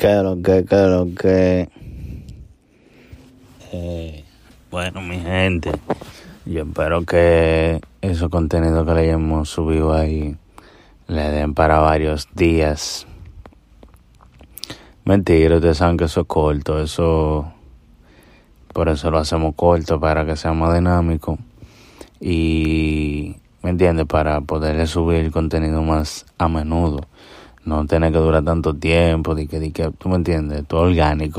Lo que, lo que. Eh, bueno, mi gente, yo espero que esos contenidos que le hemos subido ahí le den para varios días. Mentira, ustedes saben que eso es corto, eso. Por eso lo hacemos corto, para que sea más dinámico. Y. ¿Me entiendes? Para poderle subir contenido más a menudo. No tener que durar tanto tiempo, de que, de que, tú me entiendes, todo orgánico.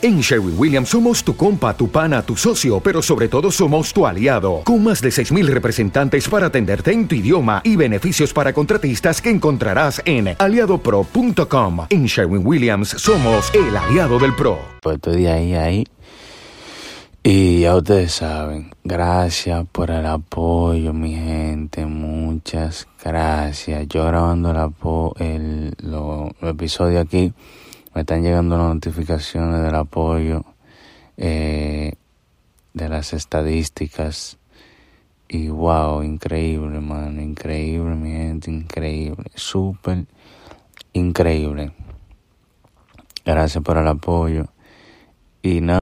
En Sherwin Williams somos tu compa, tu pana, tu socio, pero sobre todo somos tu aliado, con más de 6.000 representantes para atenderte en tu idioma y beneficios para contratistas que encontrarás en aliadopro.com. En Sherwin Williams somos el aliado del PRO. Pues estoy ahí ahí. Y ya ustedes saben, gracias por el apoyo, mi gente. Muchas gracias. Yo grabando el, el lo episodio aquí me están llegando las notificaciones del apoyo, eh, de las estadísticas. Y wow, increíble, mano, increíble, mi gente, increíble, súper increíble. Gracias por el apoyo. Y nada.